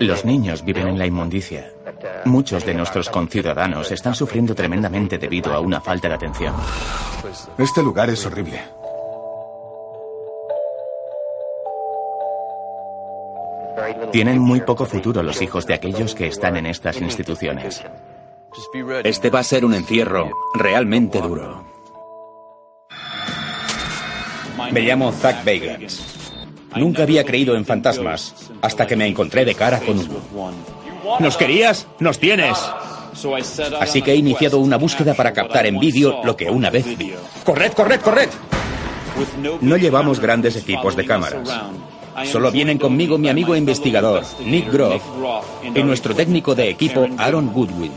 Los niños viven en la inmundicia. Muchos de nuestros conciudadanos están sufriendo tremendamente debido a una falta de atención. Este lugar es horrible. Tienen muy poco futuro los hijos de aquellos que están en estas instituciones. Este va a ser un encierro realmente duro. Me llamo Zach Bagans. Nunca había creído en fantasmas hasta que me encontré de cara con uno. ¿Nos querías? ¡Nos tienes! Así que he iniciado una búsqueda para captar en vídeo lo que una vez vi. ¡Corred, corred, corred! No llevamos grandes equipos de cámaras. Solo vienen conmigo mi amigo investigador, Nick Groff, y nuestro técnico de equipo, Aaron Goodwin.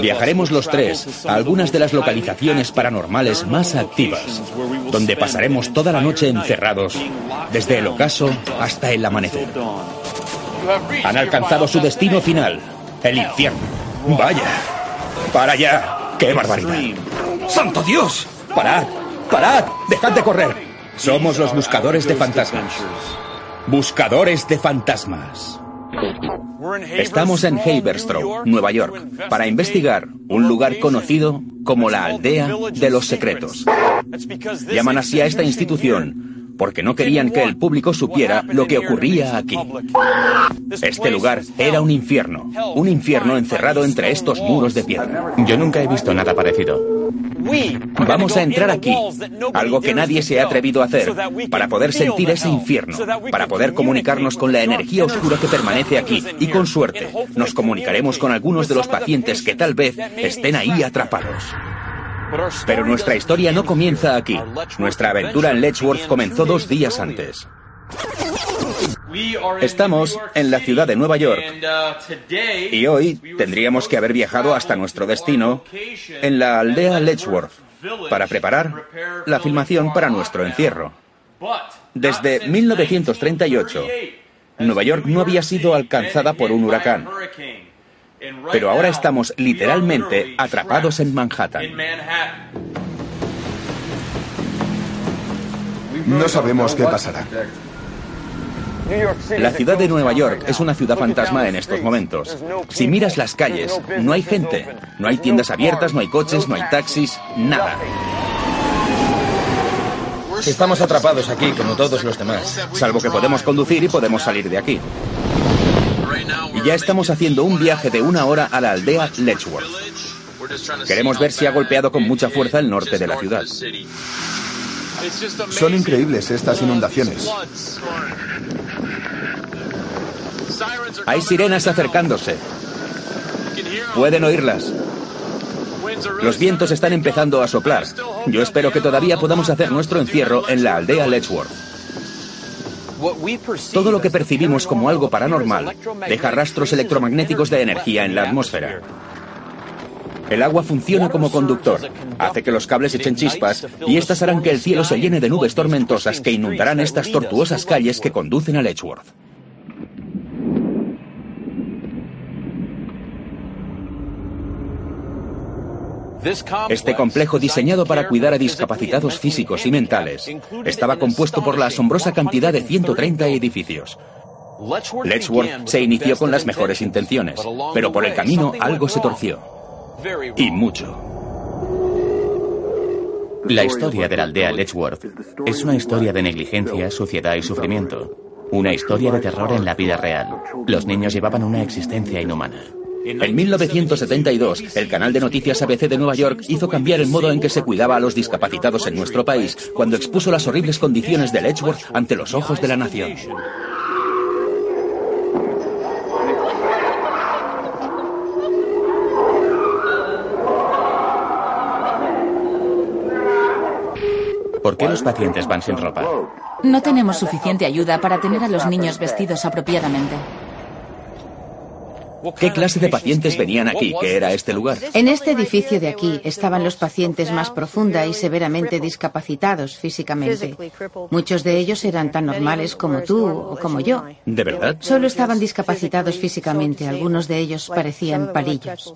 Viajaremos los tres a algunas de las localizaciones paranormales más activas, donde pasaremos toda la noche encerrados, desde el ocaso hasta el amanecer. Han alcanzado su destino final, el infierno. Vaya, para allá, qué barbaridad. ¡Santo Dios! ¡Parad! ¡Parad! ¡Dejad de correr! Somos los buscadores de fantasmas. Buscadores de fantasmas. Estamos en Haverstraw, Nueva York, para investigar un lugar conocido como la aldea de los secretos. Llaman así a esta institución porque no querían que el público supiera lo que ocurría aquí. Este lugar era un infierno, un infierno encerrado entre estos muros de piedra. Yo nunca he visto nada parecido. Vamos a entrar aquí, algo que nadie se ha atrevido a hacer, para poder sentir ese infierno, para poder comunicarnos con la energía oscura que permanece aquí y con suerte nos comunicaremos con algunos de los pacientes que tal vez estén ahí atrapados. Pero nuestra historia no comienza aquí. Nuestra aventura en Letchworth comenzó dos días antes. Estamos en la ciudad de Nueva York y hoy tendríamos que haber viajado hasta nuestro destino en la aldea Letchworth para preparar la filmación para nuestro encierro. Desde 1938, Nueva York no había sido alcanzada por un huracán. Pero ahora estamos literalmente atrapados en Manhattan. No sabemos qué pasará. La ciudad de Nueva York es una ciudad fantasma en estos momentos. Si miras las calles, no hay gente, no hay tiendas abiertas, no hay coches, no hay taxis, nada. Estamos atrapados aquí como todos los demás. Salvo que podemos conducir y podemos salir de aquí. Y ya estamos haciendo un viaje de una hora a la aldea Letchworth. Queremos ver si ha golpeado con mucha fuerza el norte de la ciudad. Son increíbles estas inundaciones. Hay sirenas acercándose. Pueden oírlas. Los vientos están empezando a soplar. Yo espero que todavía podamos hacer nuestro encierro en la aldea Letchworth. Todo lo que percibimos como algo paranormal deja rastros electromagnéticos de energía en la atmósfera. El agua funciona como conductor, hace que los cables echen chispas y estas harán que el cielo se llene de nubes tormentosas que inundarán estas tortuosas calles que conducen a Letchworth. Este complejo diseñado para cuidar a discapacitados físicos y mentales estaba compuesto por la asombrosa cantidad de 130 edificios. Letchworth se inició con las mejores intenciones, pero por el camino algo se torció. Y mucho. La historia de la aldea Letchworth es una historia de negligencia, suciedad y sufrimiento. Una historia de terror en la vida real. Los niños llevaban una existencia inhumana. En 1972, el canal de noticias ABC de Nueva York hizo cambiar el modo en que se cuidaba a los discapacitados en nuestro país cuando expuso las horribles condiciones de Letchworth ante los ojos de la nación. ¿Por qué los pacientes van sin ropa? No tenemos suficiente ayuda para tener a los niños vestidos apropiadamente. ¿Qué clase de pacientes venían aquí? ¿Qué era este lugar? En este edificio de aquí estaban los pacientes más profunda y severamente discapacitados físicamente. Muchos de ellos eran tan normales como tú o como yo. ¿De verdad? Solo estaban discapacitados físicamente. Algunos de ellos parecían palillos.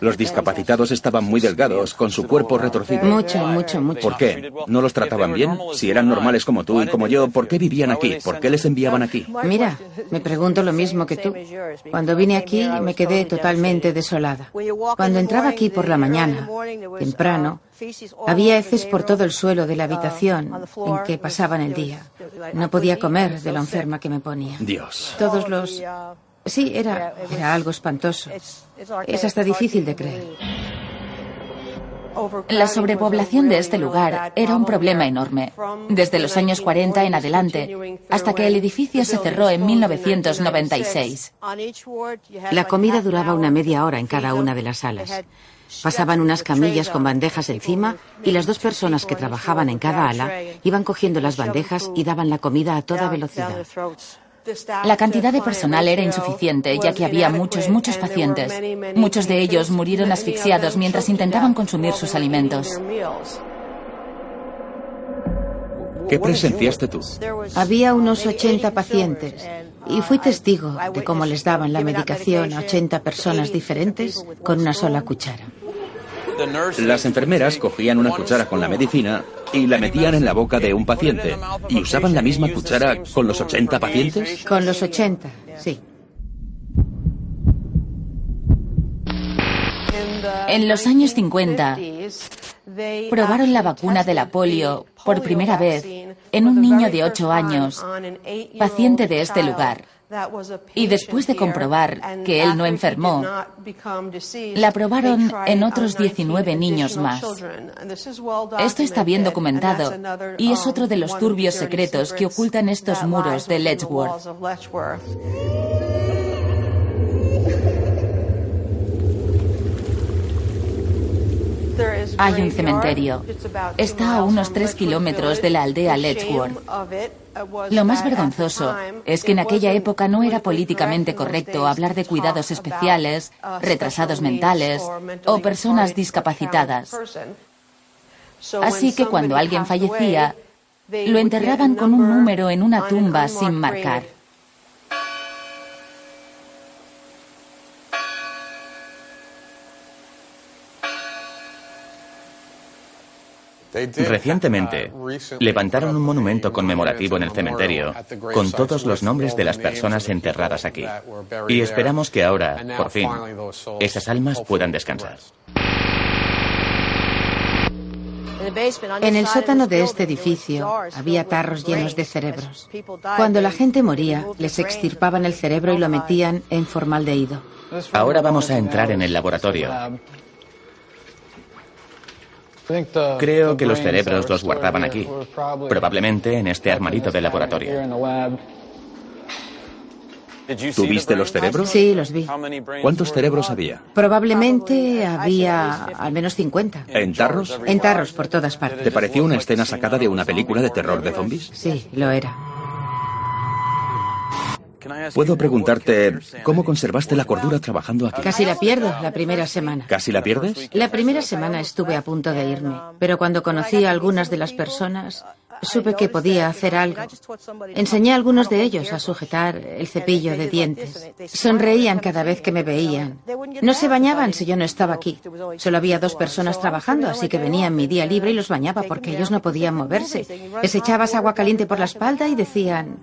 Los discapacitados estaban muy delgados, con su cuerpo retorcido. Mucho, mucho, mucho. ¿Por qué? ¿No los trataban bien? Si eran normales como tú y como yo, ¿por qué vivían aquí? ¿Por qué les enviaban aquí? Mira, me pregunto lo mismo que tú. Cuando vine aquí me quedé totalmente desolada. Cuando entraba aquí por la mañana, temprano, había heces por todo el suelo de la habitación en que pasaban el día. No podía comer de lo enferma que me ponía. Dios. Todos los... Sí, era, era algo espantoso. Es hasta difícil de creer. La sobrepoblación de este lugar era un problema enorme, desde los años 40 en adelante, hasta que el edificio se cerró en 1996. La comida duraba una media hora en cada una de las salas. Pasaban unas camillas con bandejas encima y las dos personas que trabajaban en cada ala iban cogiendo las bandejas y daban la comida a toda velocidad. La cantidad de personal era insuficiente, ya que había muchos, muchos pacientes. Muchos de ellos murieron asfixiados mientras intentaban consumir sus alimentos. ¿Qué presenciaste tú? Había unos 80 pacientes y fui testigo de cómo les daban la medicación a 80 personas diferentes con una sola cuchara. Las enfermeras cogían una cuchara con la medicina y la metían en la boca de un paciente. ¿Y usaban la misma cuchara con los 80 pacientes? Con los 80, sí. En los años 50, probaron la vacuna de la polio por primera vez en un niño de 8 años, paciente de este lugar. Y después de comprobar que él no enfermó, la probaron en otros 19 niños más. Esto está bien documentado y es otro de los turbios secretos que ocultan estos muros de Letchworth. Hay un cementerio. Está a unos tres kilómetros de la aldea Letchworth. Lo más vergonzoso es que en aquella época no era políticamente correcto hablar de cuidados especiales, retrasados mentales o personas discapacitadas. Así que cuando alguien fallecía, lo enterraban con un número en una tumba sin marcar. Recientemente, levantaron un monumento conmemorativo en el cementerio con todos los nombres de las personas enterradas aquí. Y esperamos que ahora, por fin, esas almas puedan descansar. En el sótano de este edificio había tarros llenos de cerebros. Cuando la gente moría, les extirpaban el cerebro y lo metían en formaldehído. Ahora vamos a entrar en el laboratorio. Creo que los cerebros los guardaban aquí, probablemente en este armarito de laboratorio. ¿Tuviste los cerebros? Sí, los vi. ¿Cuántos cerebros había? Probablemente había al menos 50. ¿En tarros? En tarros por todas partes. ¿Te pareció una escena sacada de una película de terror de zombies? Sí, lo era. Puedo preguntarte, ¿cómo conservaste la cordura trabajando aquí? Casi la pierdo la primera semana. ¿Casi la pierdes? La primera semana estuve a punto de irme, pero cuando conocí a algunas de las personas, supe que podía hacer algo. Enseñé a algunos de ellos a sujetar el cepillo de dientes. Sonreían cada vez que me veían. No se bañaban si yo no estaba aquí. Solo había dos personas trabajando, así que venía en mi día libre y los bañaba porque ellos no podían moverse. Les echabas agua caliente por la espalda y decían,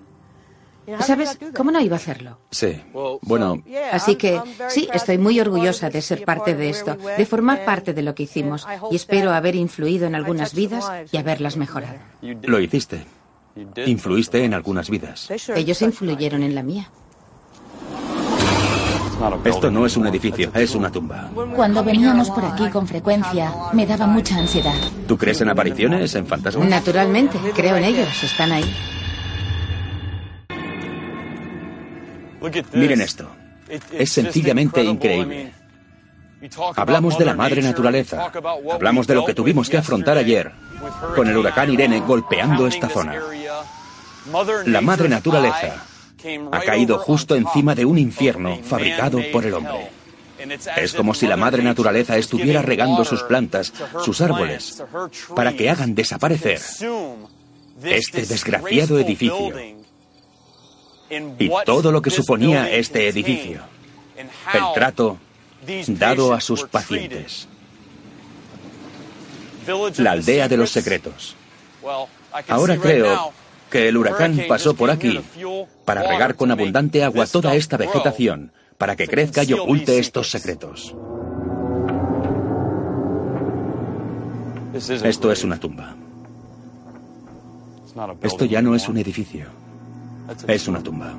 ¿Sabes cómo no iba a hacerlo? Sí. Bueno. Así que sí, estoy muy orgullosa de ser parte de esto, de formar parte de lo que hicimos y espero haber influido en algunas vidas y haberlas mejorado. Lo hiciste. Influiste en algunas vidas. Ellos influyeron en la mía. Esto no es un edificio, es una tumba. Cuando veníamos por aquí con frecuencia, me daba mucha ansiedad. ¿Tú crees en apariciones, en fantasmas? Naturalmente, creo en ellos, están ahí. Miren esto. Es sencillamente increíble. Hablamos de la madre naturaleza. Hablamos de lo que tuvimos que afrontar ayer, con el huracán Irene golpeando esta zona. La madre naturaleza ha caído justo encima de un infierno fabricado por el hombre. Es como si la madre naturaleza estuviera regando sus plantas, sus árboles, para que hagan desaparecer este desgraciado edificio y todo lo que suponía este edificio, el trato dado a sus pacientes, la aldea de los secretos. Ahora creo que el huracán pasó por aquí para regar con abundante agua toda esta vegetación, para que crezca y oculte estos secretos. Esto es una tumba. Esto ya no es un edificio. Es una tumba.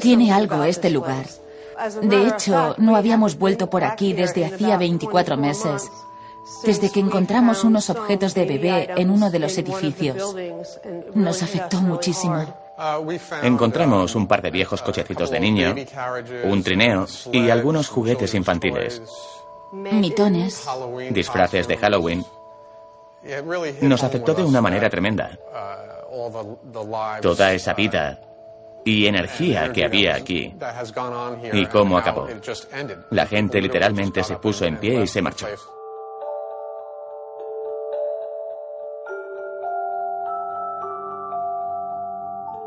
Tiene algo este lugar. De hecho, no habíamos vuelto por aquí desde hacía 24 meses, desde que encontramos unos objetos de bebé en uno de los edificios. Nos afectó muchísimo. Encontramos un par de viejos cochecitos de niño, un trineo y algunos juguetes infantiles. Mitones. Disfraces de Halloween. Nos afectó de una manera tremenda. Toda esa vida y energía que había aquí y cómo acabó. La gente literalmente se puso en pie y se marchó.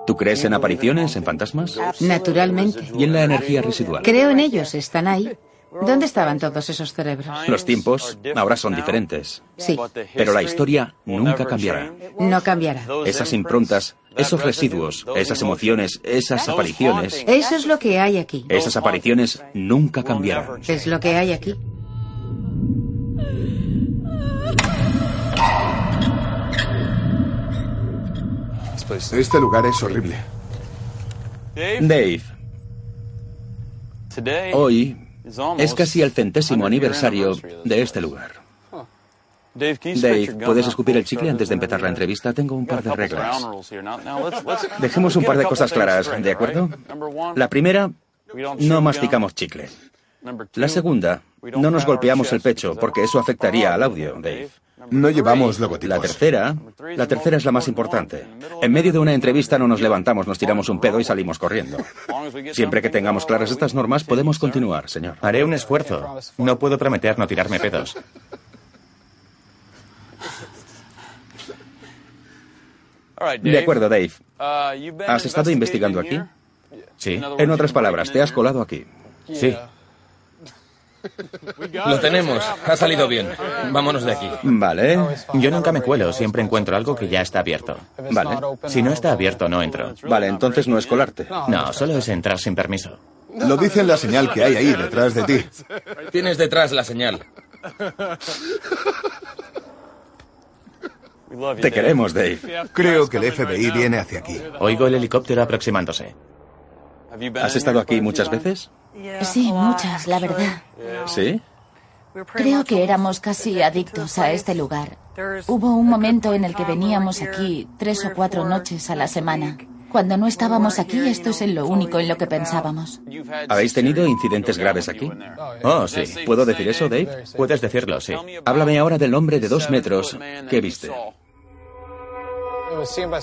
¿Tú crees en apariciones, en fantasmas? Naturalmente. ¿Y en la energía residual? Creo en ellos, están ahí. ¿Dónde estaban todos esos cerebros? Los tiempos ahora son diferentes. Sí. Pero la historia nunca cambiará. No cambiará. Esas improntas, esos residuos, esas emociones, esas apariciones. Eso es lo que hay aquí. Esas apariciones nunca cambiarán. Es lo que hay aquí. Este lugar es horrible. Dave, hoy es casi el centésimo aniversario de este lugar. Dave, ¿puedes escupir el chicle antes de empezar la entrevista? Tengo un par de reglas. Dejemos un par de cosas claras, ¿de acuerdo? La primera, no masticamos chicle. La segunda, no nos golpeamos el pecho, porque eso afectaría al audio, Dave. No llevamos logotipos. La tercera, la tercera es la más importante. En medio de una entrevista no nos levantamos, nos tiramos un pedo y salimos corriendo. Siempre que tengamos claras estas normas, podemos continuar, señor. Haré un esfuerzo. No puedo prometer no tirarme pedos. De acuerdo, Dave. ¿Has estado investigando aquí? Sí. En otras palabras, te has colado aquí. Sí. Lo tenemos. Ha salido bien. Vámonos de aquí. Vale. Yo nunca me cuelo, siempre encuentro algo que ya está abierto. Vale. Si no está abierto, no entro. Vale, entonces no es colarte. No, solo es entrar sin permiso. Lo dice en la señal que hay ahí detrás de ti. Tienes detrás la señal. Te queremos, Dave. Creo que el FBI viene hacia aquí. Oigo el helicóptero aproximándose. ¿Has estado aquí muchas veces? Sí, muchas, la verdad. ¿Sí? Creo que éramos casi adictos a este lugar. Hubo un momento en el que veníamos aquí tres o cuatro noches a la semana. Cuando no estábamos aquí, esto es en lo único en lo que pensábamos. ¿Habéis tenido incidentes graves aquí? Oh, sí. ¿Puedo decir eso, Dave? Puedes decirlo, sí. Háblame ahora del hombre de dos metros que viste.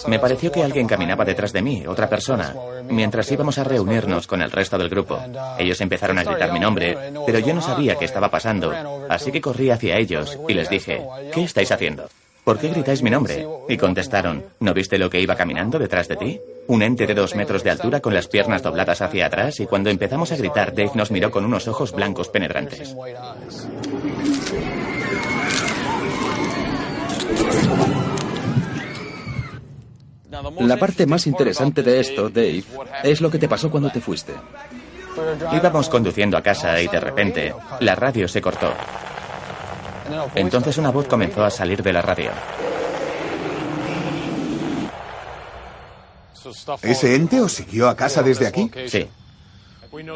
Me pareció que alguien caminaba detrás de mí, otra persona, mientras íbamos a reunirnos con el resto del grupo. Ellos empezaron a gritar mi nombre, pero yo no sabía qué estaba pasando, así que corrí hacia ellos y les dije, ¿qué estáis haciendo? ¿Por qué gritáis mi nombre? Y contestaron, ¿no viste lo que iba caminando detrás de ti? Un ente de dos metros de altura con las piernas dobladas hacia atrás y cuando empezamos a gritar, Dave nos miró con unos ojos blancos penetrantes. La parte más interesante de esto, Dave, es lo que te pasó cuando te fuiste. Íbamos conduciendo a casa y de repente la radio se cortó. Entonces una voz comenzó a salir de la radio. ¿Ese ente os siguió a casa desde aquí? Sí.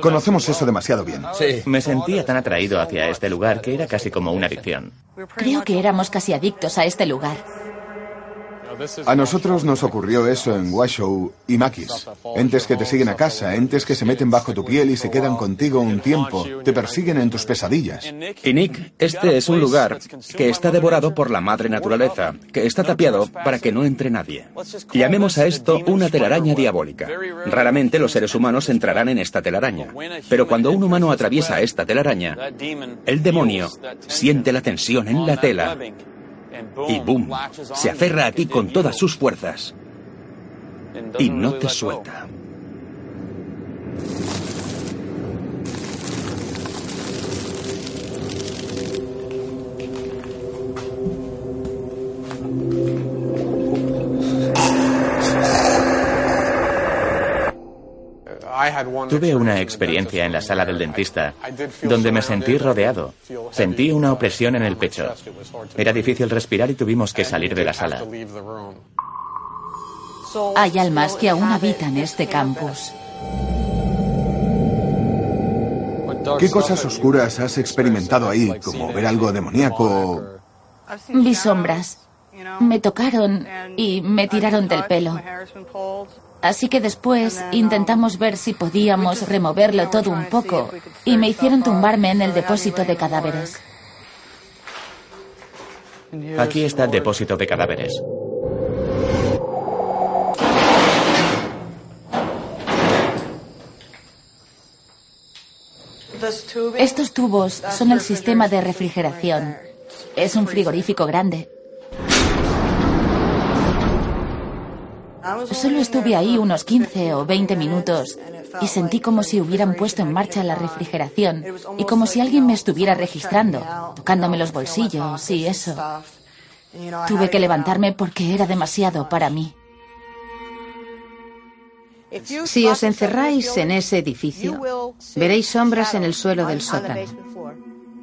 Conocemos eso demasiado bien. Sí. Me sentía tan atraído hacia este lugar que era casi como una adicción. Creo que éramos casi adictos a este lugar. A nosotros nos ocurrió eso en Washoe y Maquis. Entes que te siguen a casa, entes que se meten bajo tu piel y se quedan contigo un tiempo, te persiguen en tus pesadillas. Y Nick, este es un lugar que está devorado por la madre naturaleza, que está tapiado para que no entre nadie. Llamemos a esto una telaraña diabólica. Raramente los seres humanos entrarán en esta telaraña, pero cuando un humano atraviesa esta telaraña, el demonio siente la tensión en la tela y boom, se aferra a ti con todas sus fuerzas y no te suelta. Tuve una experiencia en la sala del dentista donde me sentí rodeado. Sentí una opresión en el pecho. Era difícil respirar y tuvimos que salir de la sala. Hay almas que aún habitan este campus. ¿Qué cosas oscuras has experimentado ahí, como ver algo demoníaco? Vi sombras. Me tocaron y me tiraron del pelo. Así que después intentamos ver si podíamos removerlo todo un poco y me hicieron tumbarme en el depósito de cadáveres. Aquí está el depósito de cadáveres. Estos tubos son el sistema de refrigeración. Es un frigorífico grande. Solo estuve ahí unos 15 o 20 minutos y sentí como si hubieran puesto en marcha la refrigeración y como si alguien me estuviera registrando, tocándome los bolsillos y eso. Tuve que levantarme porque era demasiado para mí. Si os encerráis en ese edificio, veréis sombras en el suelo del sótano.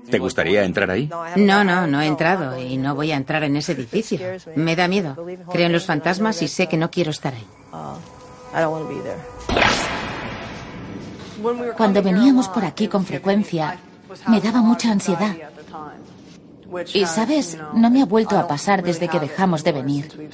¿Te gustaría entrar ahí? No, no, no he entrado y no voy a entrar en ese edificio. Me da miedo. Creo en los fantasmas y sé que no quiero estar ahí. Cuando veníamos por aquí con frecuencia, me daba mucha ansiedad. Y sabes, no me ha vuelto a pasar desde que dejamos de venir.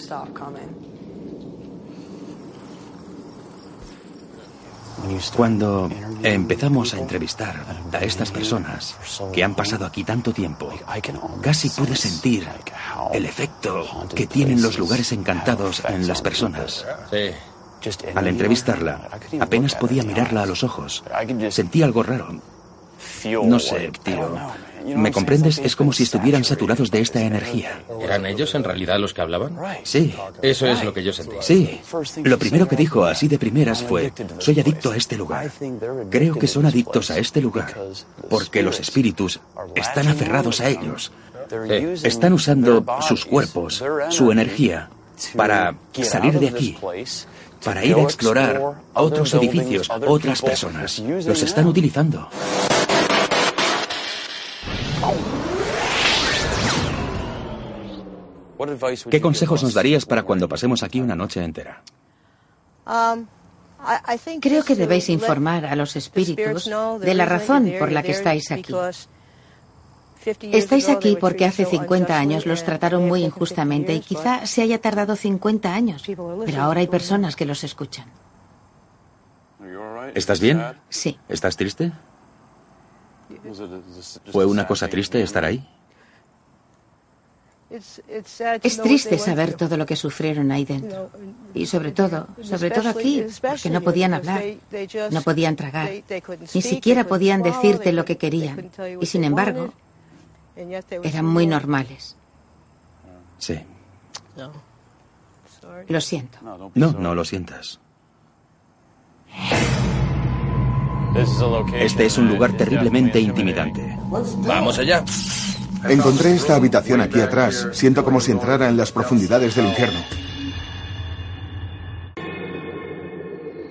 Cuando empezamos a entrevistar a estas personas que han pasado aquí tanto tiempo, casi pude sentir el efecto que tienen los lugares encantados en las personas. Al entrevistarla, apenas podía mirarla a los ojos. Sentí algo raro. No sé, tío. ¿Me comprendes? Es como si estuvieran saturados de esta energía. ¿Eran ellos en realidad los que hablaban? Sí. Eso es lo que yo sentí. Sí. Lo primero que dijo así de primeras fue, soy adicto a este lugar. Creo que son adictos a este lugar porque los espíritus están aferrados a ellos. Están usando sus cuerpos, su energía, para salir de aquí, para ir a explorar otros edificios, otras personas. Los están utilizando. ¿Qué consejos nos darías para cuando pasemos aquí una noche entera? Creo que debéis informar a los espíritus de la razón por la que estáis aquí. Estáis aquí porque hace 50 años los trataron muy injustamente y quizá se haya tardado 50 años, pero ahora hay personas que los escuchan. ¿Estás bien? Sí. ¿Estás triste? ¿Fue una cosa triste estar ahí? Es triste saber todo lo que sufrieron ahí dentro. Y sobre todo, sobre todo aquí, porque no podían hablar, no podían tragar, ni siquiera podían decirte lo que querían. Y sin embargo, eran muy normales. Sí. Lo siento. No, no lo sientas. Este es un lugar terriblemente intimidante. Vamos allá. Encontré esta habitación aquí atrás. Siento como si entrara en las profundidades del infierno.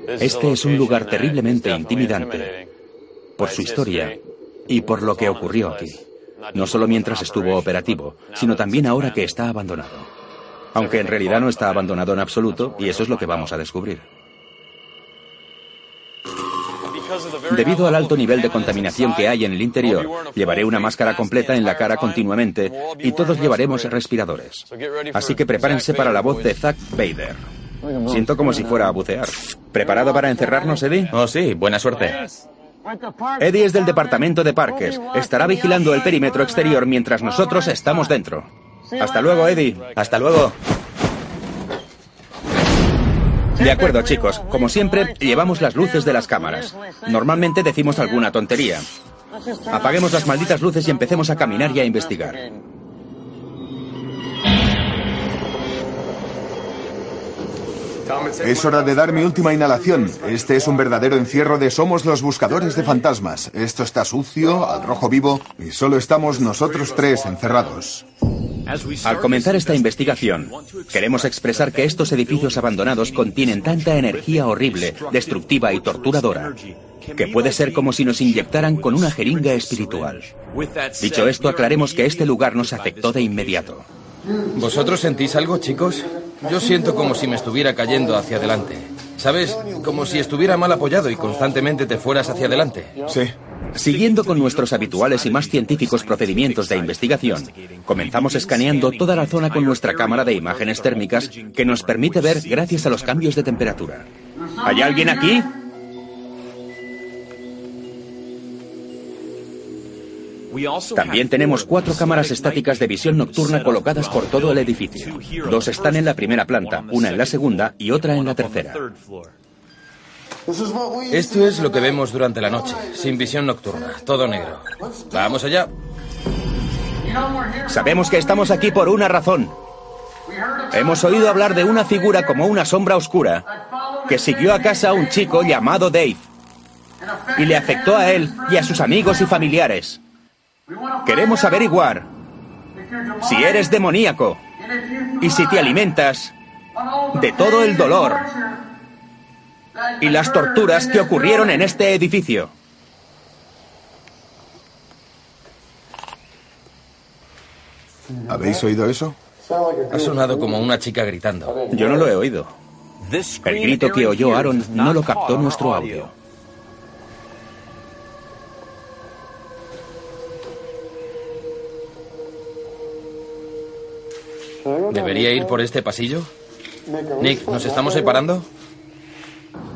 Este es un lugar terriblemente intimidante por su historia y por lo que ocurrió aquí. No solo mientras estuvo operativo, sino también ahora que está abandonado. Aunque en realidad no está abandonado en absoluto, y eso es lo que vamos a descubrir. Debido al alto nivel de contaminación que hay en el interior, llevaré una máscara completa en la cara continuamente y todos llevaremos respiradores. Así que prepárense para la voz de Zack Bader. Siento como si fuera a bucear. ¿Preparado para encerrarnos, Eddie? Oh, sí, buena suerte. Eddie es del departamento de parques. Estará vigilando el perímetro exterior mientras nosotros estamos dentro. Hasta luego, Eddie. Hasta luego. De acuerdo, chicos. Como siempre, llevamos las luces de las cámaras. Normalmente decimos alguna tontería. Apaguemos las malditas luces y empecemos a caminar y a investigar. Es hora de dar mi última inhalación. Este es un verdadero encierro de somos los buscadores de fantasmas. Esto está sucio, al rojo vivo, y solo estamos nosotros tres encerrados. Al comenzar esta investigación, queremos expresar que estos edificios abandonados contienen tanta energía horrible, destructiva y torturadora, que puede ser como si nos inyectaran con una jeringa espiritual. Dicho esto, aclaremos que este lugar nos afectó de inmediato. ¿Vosotros sentís algo, chicos? Yo siento como si me estuviera cayendo hacia adelante. ¿Sabes? Como si estuviera mal apoyado y constantemente te fueras hacia adelante. Sí. Siguiendo con nuestros habituales y más científicos procedimientos de investigación, comenzamos escaneando toda la zona con nuestra cámara de imágenes térmicas que nos permite ver gracias a los cambios de temperatura. ¿Hay alguien aquí? También tenemos cuatro cámaras estáticas de visión nocturna colocadas por todo el edificio. Dos están en la primera planta, una en la segunda y otra en la tercera. Esto es lo que vemos durante la noche, sin visión nocturna, todo negro. Vamos allá. Sabemos que estamos aquí por una razón. Hemos oído hablar de una figura como una sombra oscura que siguió a casa a un chico llamado Dave y le afectó a él y a sus amigos y familiares. Queremos averiguar si eres demoníaco y si te alimentas de todo el dolor y las torturas que ocurrieron en este edificio. ¿Habéis oído eso? Ha sonado como una chica gritando. Yo no lo he oído. El grito que oyó Aaron no lo captó nuestro audio. ¿Debería ir por este pasillo? Nick, ¿nos estamos separando?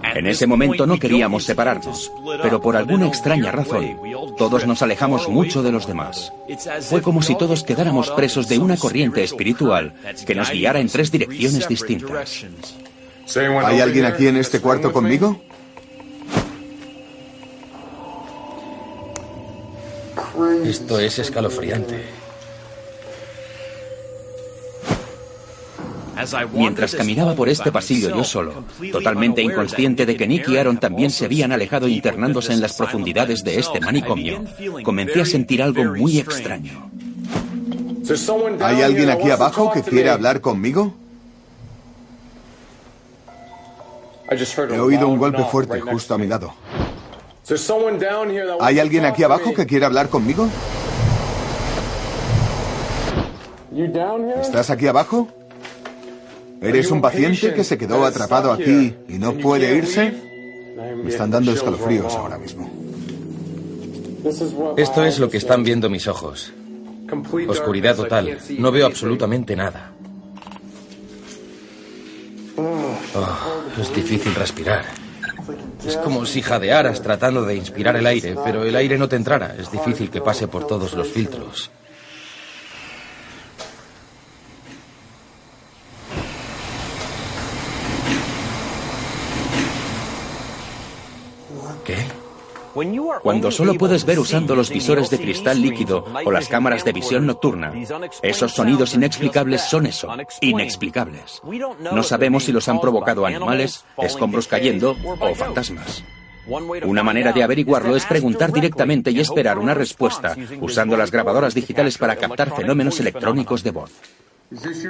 En ese momento no queríamos separarnos, pero por alguna extraña razón, todos nos alejamos mucho de los demás. Fue como si todos quedáramos presos de una corriente espiritual que nos guiara en tres direcciones distintas. ¿Hay alguien aquí en este cuarto conmigo? Esto es escalofriante. Mientras caminaba por este pasillo yo solo, totalmente inconsciente de que Nick y Aaron también se habían alejado internándose en las profundidades de este manicomio, comencé a sentir algo muy extraño. ¿Hay alguien aquí abajo que quiere hablar conmigo? He oído un golpe fuerte justo a mi lado. ¿Hay alguien aquí abajo que quiere hablar conmigo? ¿Estás aquí abajo? ¿Eres un paciente que se quedó atrapado aquí y no puede irse? Me están dando escalofríos ahora mismo. Esto es lo que están viendo mis ojos. Oscuridad total. No veo absolutamente nada. Oh, es difícil respirar. Es como si jadearas tratando de inspirar el aire, pero el aire no te entrara. Es difícil que pase por todos los filtros. Cuando solo puedes ver usando los visores de cristal líquido o las cámaras de visión nocturna, esos sonidos inexplicables son eso, inexplicables. No sabemos si los han provocado animales, escombros cayendo o fantasmas. Una manera de averiguarlo es preguntar directamente y esperar una respuesta usando las grabadoras digitales para captar fenómenos electrónicos de voz.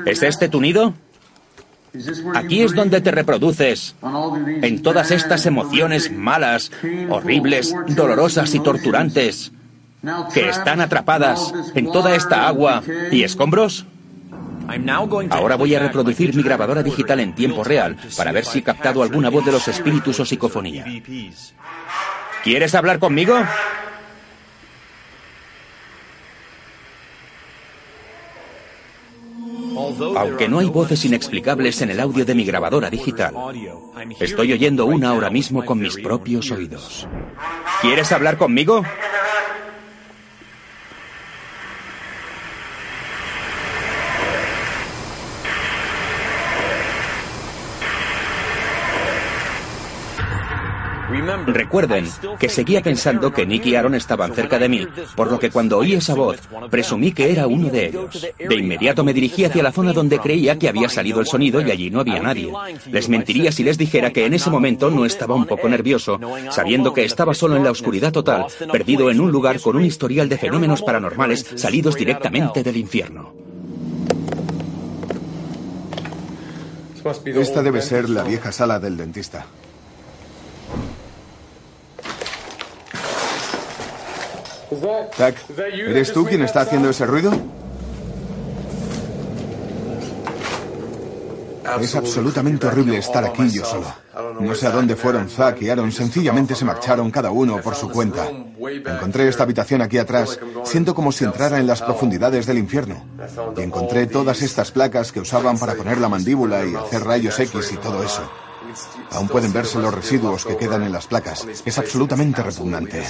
¿Es este tu nido? Aquí es donde te reproduces, en todas estas emociones malas, horribles, dolorosas y torturantes, que están atrapadas en toda esta agua y escombros. Ahora voy a reproducir mi grabadora digital en tiempo real para ver si he captado alguna voz de los espíritus o psicofonía. ¿Quieres hablar conmigo? Aunque no hay voces inexplicables en el audio de mi grabadora digital, estoy oyendo una ahora mismo con mis propios oídos. ¿Quieres hablar conmigo? Recuerden que seguía pensando que Nick y Aaron estaban cerca de mí, por lo que cuando oí esa voz, presumí que era uno de ellos. De inmediato me dirigí hacia la zona donde creía que había salido el sonido y allí no había nadie. Les mentiría si les dijera que en ese momento no estaba un poco nervioso, sabiendo que estaba solo en la oscuridad total, perdido en un lugar con un historial de fenómenos paranormales salidos directamente del infierno. Esta debe ser la vieja sala del dentista. Tac, ¿eres tú quien está haciendo ese ruido? Es absolutamente horrible estar aquí yo solo. No sé a dónde fueron Zack y Aaron, sencillamente se marcharon cada uno por su cuenta. Encontré esta habitación aquí atrás, siento como si entrara en las profundidades del infierno. Y encontré todas estas placas que usaban para poner la mandíbula y hacer rayos X y todo eso. Aún pueden verse los residuos que quedan en las placas. Es absolutamente repugnante.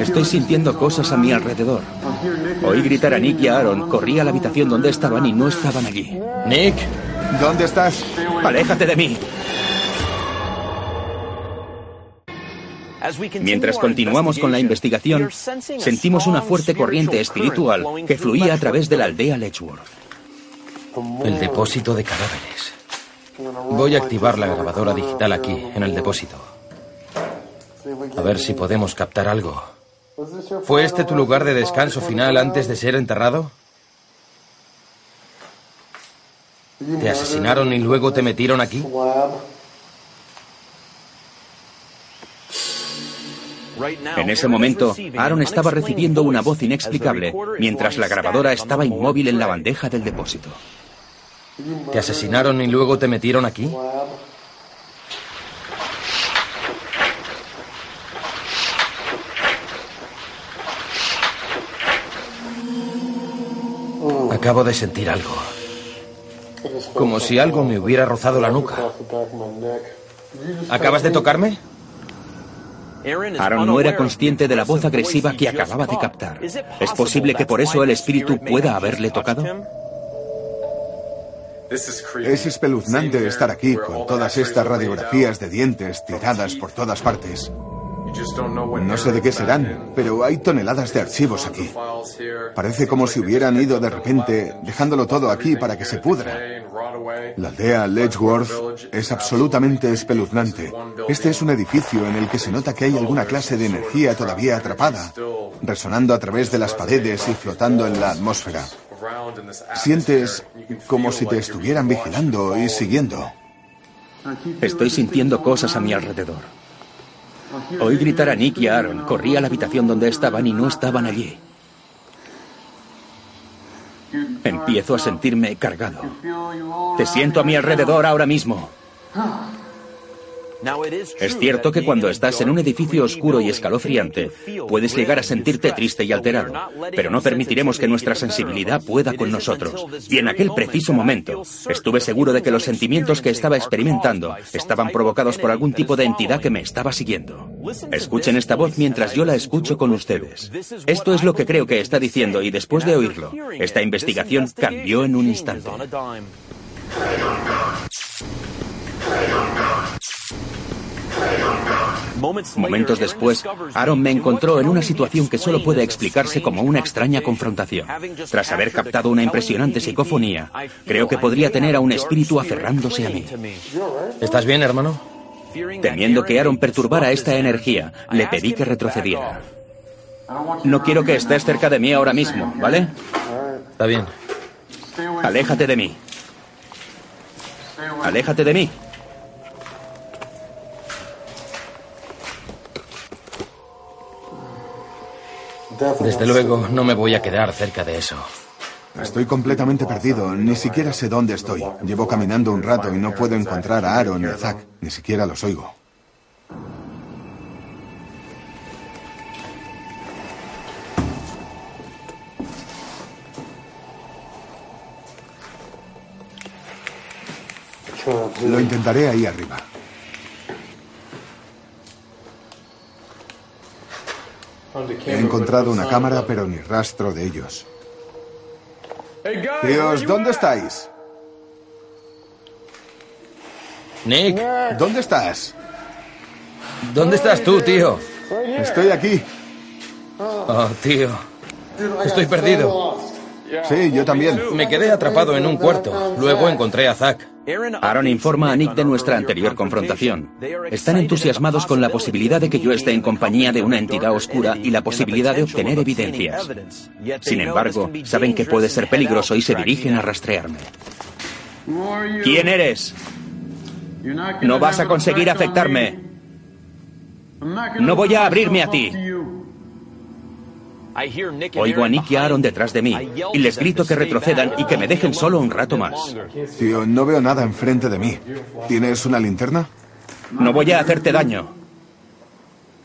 Estoy sintiendo cosas a mi alrededor. Oí gritar a Nick y a Aaron. Corrí a la habitación donde estaban y no estaban allí. Nick, ¿dónde estás? Aléjate de mí. Mientras continuamos con la investigación, sentimos una fuerte corriente espiritual que fluía a través de la aldea Letchworth. El depósito de cadáveres. Voy a activar la grabadora digital aquí, en el depósito. A ver si podemos captar algo. ¿Fue este tu lugar de descanso final antes de ser enterrado? ¿Te asesinaron y luego te metieron aquí? En ese momento, Aaron estaba recibiendo una voz inexplicable mientras la grabadora estaba inmóvil en la bandeja del depósito. ¿Te asesinaron y luego te metieron aquí? Acabo de sentir algo. Como si algo me hubiera rozado la nuca. ¿Acabas de tocarme? Aaron no era consciente de la voz agresiva que acababa de captar. ¿Es posible que por eso el espíritu pueda haberle tocado? Es espeluznante estar aquí con todas estas radiografías de dientes tiradas por todas partes. No sé de qué serán, pero hay toneladas de archivos aquí. Parece como si hubieran ido de repente dejándolo todo aquí para que se pudra. La aldea Ledgeworth es absolutamente espeluznante. Este es un edificio en el que se nota que hay alguna clase de energía todavía atrapada, resonando a través de las paredes y flotando en la atmósfera. Sientes como si te estuvieran vigilando y siguiendo. Estoy sintiendo cosas a mi alrededor. Oí gritar a Nick y a Aaron. Corrí a la habitación donde estaban y no estaban allí. Empiezo a sentirme cargado. Te siento a mi alrededor ahora mismo. Es cierto que cuando estás en un edificio oscuro y escalofriante, puedes llegar a sentirte triste y alterado, pero no permitiremos que nuestra sensibilidad pueda con nosotros. Y en aquel preciso momento, estuve seguro de que los sentimientos que estaba experimentando estaban provocados por algún tipo de entidad que me estaba siguiendo. Escuchen esta voz mientras yo la escucho con ustedes. Esto es lo que creo que está diciendo y después de oírlo, esta investigación cambió en un instante. Momentos después, Aaron me encontró en una situación que solo puede explicarse como una extraña confrontación. Tras haber captado una impresionante psicofonía, creo que podría tener a un espíritu aferrándose a mí. ¿Estás bien, hermano? Temiendo que Aaron perturbara esta energía, le pedí que retrocediera. No quiero que estés cerca de mí ahora mismo, ¿vale? Está bien. Aléjate de mí. Aléjate de mí. Desde luego, no me voy a quedar cerca de eso. Estoy completamente perdido. Ni siquiera sé dónde estoy. Llevo caminando un rato y no puedo encontrar a Aaron y a Zack. Ni siquiera los oigo. Lo intentaré ahí arriba. He encontrado una cámara, pero ni rastro de ellos. Tíos, ¿dónde estáis? Nick, ¿dónde estás? ¿Dónde estás tú, tío? Estoy aquí. Oh, tío. Estoy perdido. Sí, yo también. Me quedé atrapado en un cuarto. Luego encontré a Zack. Aaron informa a Nick de nuestra anterior confrontación. Están entusiasmados con la posibilidad de que yo esté en compañía de una entidad oscura y la posibilidad de obtener evidencias. Sin embargo, saben que puede ser peligroso y se dirigen a rastrearme. ¿Quién eres? No vas a conseguir afectarme. No voy a abrirme a ti. Oigo a Nick y a Aaron detrás de mí y les grito que retrocedan y que me dejen solo un rato más. Tío, no veo nada enfrente de mí. ¿Tienes una linterna? No voy a hacerte daño.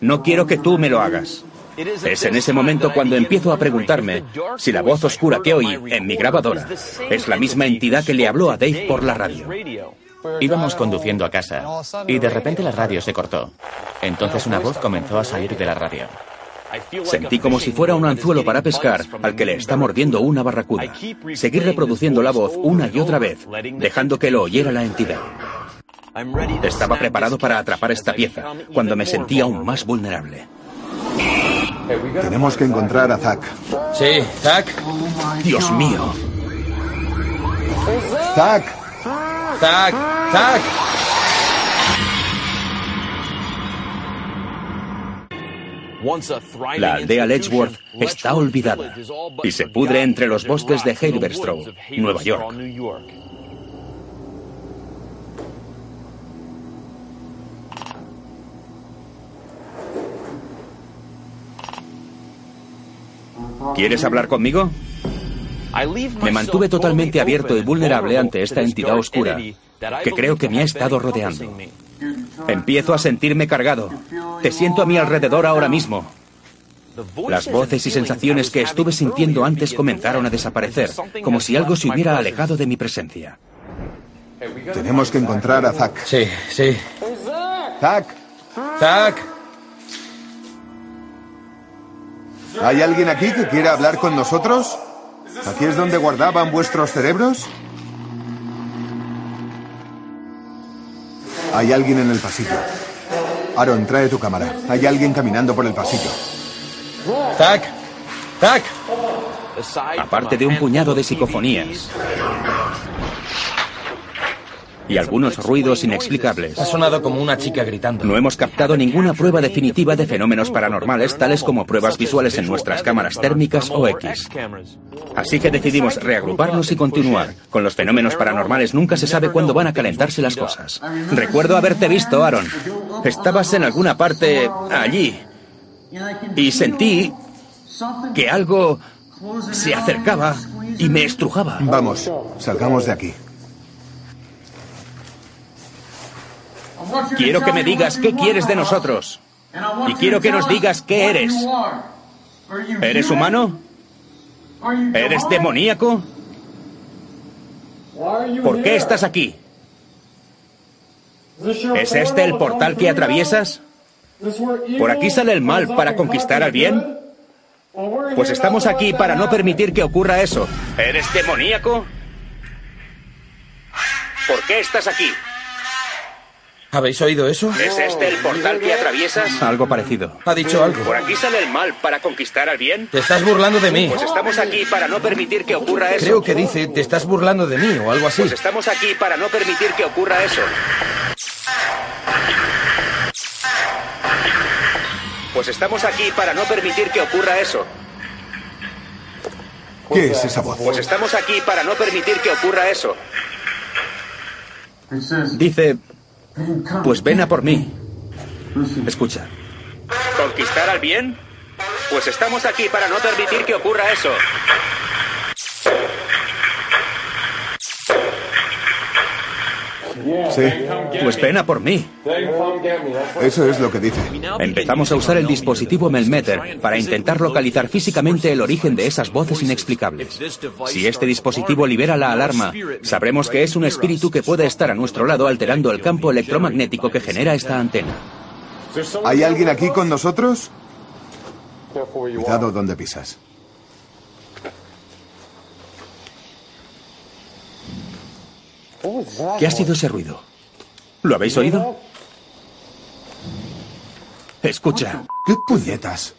No quiero que tú me lo hagas. Es en ese momento cuando empiezo a preguntarme si la voz oscura que oí en mi grabadora es la misma entidad que le habló a Dave por la radio. Íbamos conduciendo a casa y de repente la radio se cortó. Entonces una voz comenzó a salir de la radio. Sentí como si fuera un anzuelo para pescar al que le está mordiendo una barracuda. Seguí reproduciendo la voz una y otra vez, dejando que lo oyera la entidad. Estaba preparado para atrapar esta pieza cuando me sentí aún más vulnerable. Tenemos que encontrar a Zack. Sí, Zack. Dios mío. Zack. Zack. Zack. La aldea Letchworth está olvidada y se pudre entre los bosques de Haverstraw, Nueva York. ¿Quieres hablar conmigo? Me mantuve totalmente abierto y vulnerable ante esta entidad oscura que creo que me ha estado rodeando. Empiezo a sentirme cargado. Te siento a mi alrededor ahora mismo. Las voces y sensaciones que estuve sintiendo antes comenzaron a desaparecer, como si algo se hubiera alejado de mi presencia. Tenemos que encontrar a Zack. Sí, sí. Zack. Zack. ¿Hay alguien aquí que quiera hablar con nosotros? ¿Aquí es donde guardaban vuestros cerebros? Hay alguien en el pasillo. Aaron, trae tu cámara. Hay alguien caminando por el pasillo. Zack. Zack. Aparte de un puñado de psicofonías y algunos ruidos inexplicables. Ha sonado como una chica gritando. No hemos captado ninguna prueba definitiva de fenómenos paranormales, tales como pruebas visuales en nuestras cámaras térmicas o X. Así que decidimos reagruparnos y continuar. Con los fenómenos paranormales nunca se sabe cuándo van a calentarse las cosas. Recuerdo haberte visto, Aaron. Estabas en alguna parte allí. Y sentí que algo se acercaba y me estrujaba. Vamos, salgamos de aquí. Quiero que me digas qué quieres de nosotros. Y quiero que nos digas qué eres. ¿Eres humano? ¿Eres demoníaco? ¿Por qué estás aquí? ¿Es este el portal que atraviesas? ¿Por aquí sale el mal para conquistar al bien? Pues estamos aquí para no permitir que ocurra eso. ¿Eres demoníaco? ¿Por qué estás aquí? ¿Habéis oído eso? ¿Es este el portal que atraviesas? Algo parecido. Ha dicho algo. ¿Por aquí sale el mal para conquistar al bien? Te estás burlando de mí. Pues estamos aquí para no permitir que ocurra eso. Creo que dice, te estás burlando de mí o algo así. Pues estamos aquí para no permitir que ocurra eso. Pues estamos aquí para no permitir que ocurra eso. ¿Qué es esa voz? Pues estamos aquí para no permitir que ocurra eso. Dice, pues ven a por mí. Escucha. ¿Conquistar al bien? Pues estamos aquí para no permitir que ocurra eso. Sí. Pues pena por mí. Eso es lo que dice. Empezamos a usar el dispositivo Melmeter para intentar localizar físicamente el origen de esas voces inexplicables. Si este dispositivo libera la alarma, sabremos que es un espíritu que puede estar a nuestro lado alterando el campo electromagnético que genera esta antena. ¿Hay alguien aquí con nosotros? Cuidado donde pisas. ¿Qué ha sido ese ruido? ¿Lo habéis oído? Escucha. ¿Qué puñetas?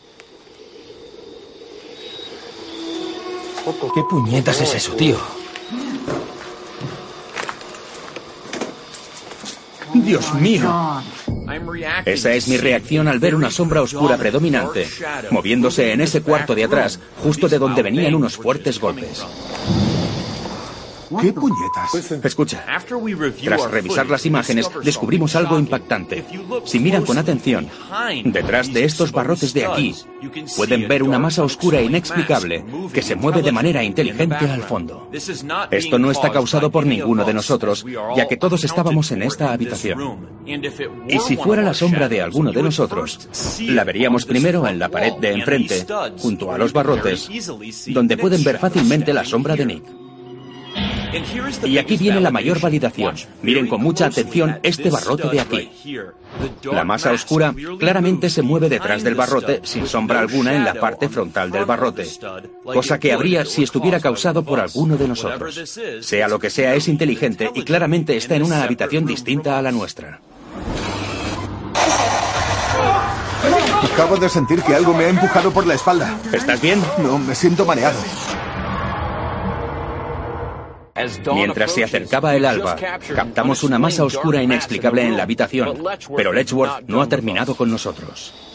¿Qué puñetas es eso, tío? Dios mío. Esa es mi reacción al ver una sombra oscura predominante, moviéndose en ese cuarto de atrás, justo de donde venían unos fuertes golpes. ¿Qué puñetas? Escucha, tras revisar las imágenes descubrimos algo impactante. Si miran con atención, detrás de estos barrotes de aquí, pueden ver una masa oscura e inexplicable que se mueve de manera inteligente al fondo. Esto no está causado por ninguno de nosotros, ya que todos estábamos en esta habitación. Y si fuera la sombra de alguno de nosotros, la veríamos primero en la pared de enfrente, junto a los barrotes, donde pueden ver fácilmente la sombra de Nick. Y aquí viene la mayor validación. Miren con mucha atención este barrote de aquí. La masa oscura claramente se mueve detrás del barrote sin sombra alguna en la parte frontal del barrote, cosa que habría si estuviera causado por alguno de nosotros. Sea lo que sea, es inteligente y claramente está en una habitación distinta a la nuestra. Acabo de sentir que algo me ha empujado por la espalda. ¿Estás bien? No, me siento mareado. Mientras se acercaba el alba, captamos una masa oscura inexplicable en la habitación, pero Letchworth no ha terminado con nosotros.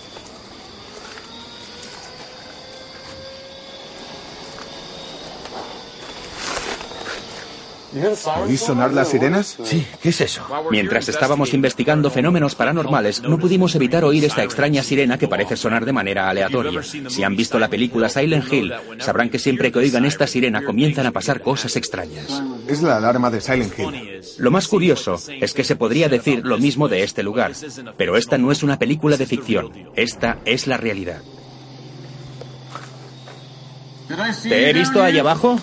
¿Oís sonar las sirenas? Sí, ¿qué es eso? Mientras estábamos investigando fenómenos paranormales, no pudimos evitar oír esta extraña sirena que parece sonar de manera aleatoria. Si han visto la película Silent Hill, sabrán que siempre que oigan esta sirena comienzan a pasar cosas extrañas. Es la alarma de Silent Hill. Lo más curioso es que se podría decir lo mismo de este lugar, pero esta no es una película de ficción, esta es la realidad. ¿Te he visto ahí abajo?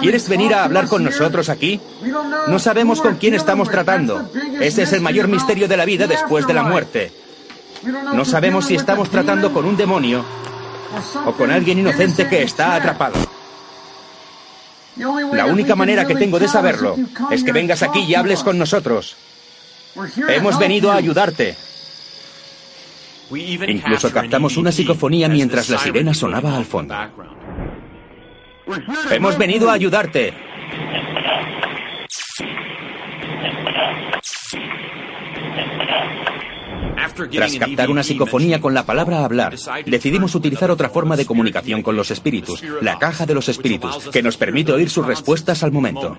¿Quieres venir a hablar con nosotros aquí? No sabemos con quién estamos tratando. Ese es el mayor misterio de la vida después de la muerte. No sabemos si estamos tratando con un demonio o con alguien inocente que está atrapado. La única manera que tengo de saberlo es que vengas aquí y hables con nosotros. Hemos venido a ayudarte. Incluso captamos una psicofonía mientras la sirena sonaba al fondo. Hemos venido a ayudarte. Tras captar una psicofonía con la palabra hablar, decidimos utilizar otra forma de comunicación con los espíritus, la caja de los espíritus, que nos permite oír sus respuestas al momento.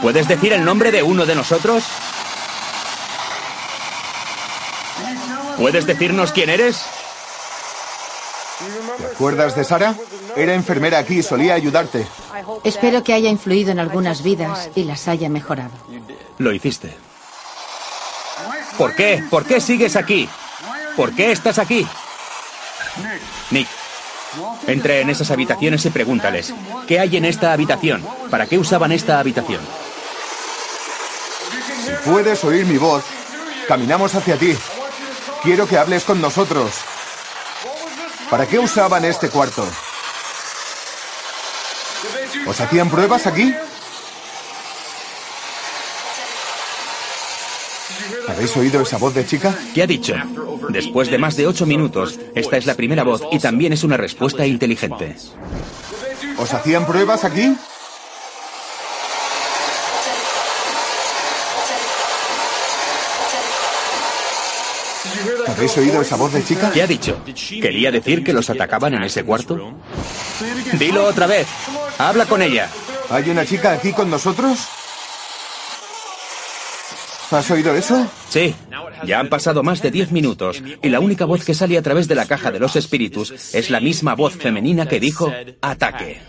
¿Puedes decir el nombre de uno de nosotros? ¿Puedes decirnos quién eres? ¿Te acuerdas de Sara? Era enfermera aquí y solía ayudarte. Espero que haya influido en algunas vidas y las haya mejorado. Lo hiciste. ¿Por qué? ¿Por qué sigues aquí? ¿Por qué estás aquí? Nick, entre en esas habitaciones y pregúntales, ¿qué hay en esta habitación? ¿Para qué usaban esta habitación? Si puedes oír mi voz, caminamos hacia ti. Quiero que hables con nosotros. ¿Para qué usaban este cuarto? ¿Os hacían pruebas aquí? ¿Habéis oído esa voz de chica? ¿Qué ha dicho? Después de más de ocho minutos, esta es la primera voz y también es una respuesta inteligente. ¿Os hacían pruebas aquí? ¿Habéis oído esa voz de chica? ¿Qué ha dicho? ¿Quería decir que los atacaban en ese cuarto? Dilo otra vez. Habla con ella. ¿Hay una chica aquí con nosotros? ¿Has oído eso? Sí. Ya han pasado más de diez minutos y la única voz que sale a través de la caja de los espíritus es la misma voz femenina que dijo ataque.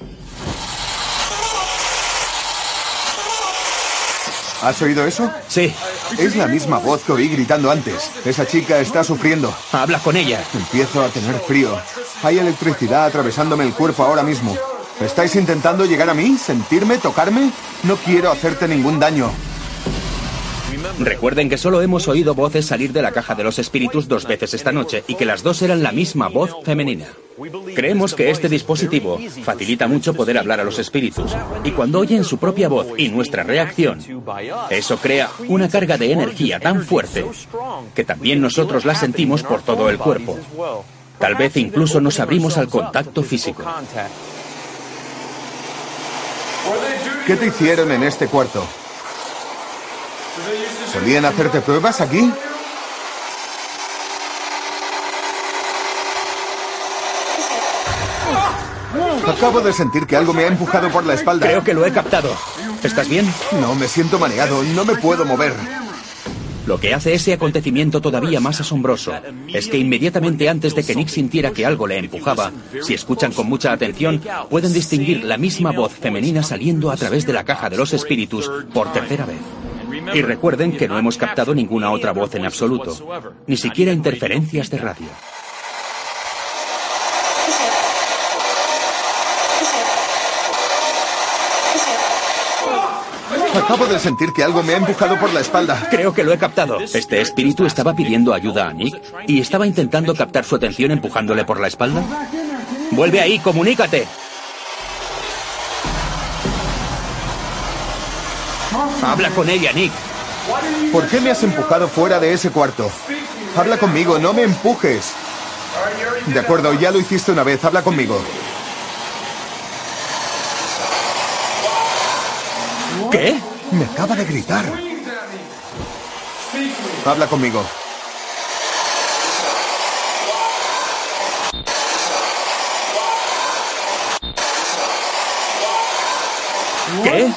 ¿Has oído eso? Sí. Es la misma voz que oí gritando antes. Esa chica está sufriendo. Habla con ella. Empiezo a tener frío. Hay electricidad atravesándome el cuerpo ahora mismo. ¿Estáis intentando llegar a mí? ¿Sentirme? ¿Tocarme? No quiero hacerte ningún daño. Recuerden que solo hemos oído voces salir de la caja de los espíritus dos veces esta noche y que las dos eran la misma voz femenina. Creemos que este dispositivo facilita mucho poder hablar a los espíritus y cuando oyen su propia voz y nuestra reacción, eso crea una carga de energía tan fuerte que también nosotros la sentimos por todo el cuerpo. Tal vez incluso nos abrimos al contacto físico. ¿Qué te hicieron en este cuarto? ¿Solían hacerte pruebas aquí? Acabo de sentir que algo me ha empujado por la espalda. Creo que lo he captado. ¿Estás bien? No, me siento mareado. No me puedo mover. Lo que hace ese acontecimiento todavía más asombroso es que inmediatamente antes de que Nick sintiera que algo le empujaba, si escuchan con mucha atención, pueden distinguir la misma voz femenina saliendo a través de la caja de los espíritus por tercera vez. Y recuerden que no hemos captado ninguna otra voz en absoluto, ni siquiera interferencias de radio. Acabo de sentir que algo me ha empujado por la espalda. Creo que lo he captado. Este espíritu estaba pidiendo ayuda a Nick y estaba intentando captar su atención empujándole por la espalda. Vuelve ahí, comunícate. Habla con ella, Nick. ¿Por qué me has empujado fuera de ese cuarto? Habla conmigo, no me empujes. De acuerdo, ya lo hiciste una vez, habla conmigo. ¿Qué? Me acaba de gritar. Habla conmigo. ¿Qué?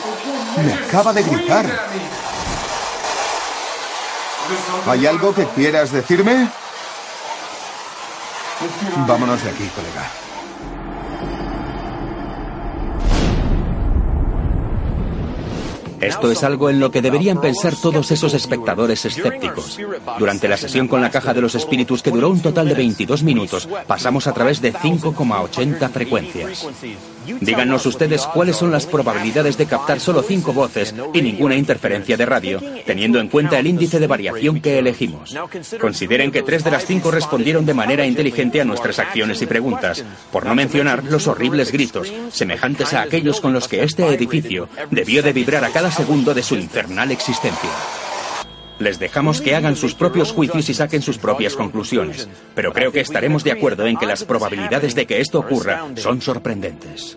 Acaba de gritar. ¿Hay algo que quieras decirme? Vámonos de aquí, colega. Esto es algo en lo que deberían pensar todos esos espectadores escépticos. Durante la sesión con la caja de los espíritus, que duró un total de 22 minutos, pasamos a través de 5,80 frecuencias. Díganos ustedes cuáles son las probabilidades de captar solo cinco voces y ninguna interferencia de radio, teniendo en cuenta el índice de variación que elegimos. Consideren que tres de las cinco respondieron de manera inteligente a nuestras acciones y preguntas, por no mencionar los horribles gritos, semejantes a aquellos con los que este edificio debió de vibrar a cada segundo de su infernal existencia. Les dejamos que hagan sus propios juicios y saquen sus propias conclusiones, pero creo que estaremos de acuerdo en que las probabilidades de que esto ocurra son sorprendentes.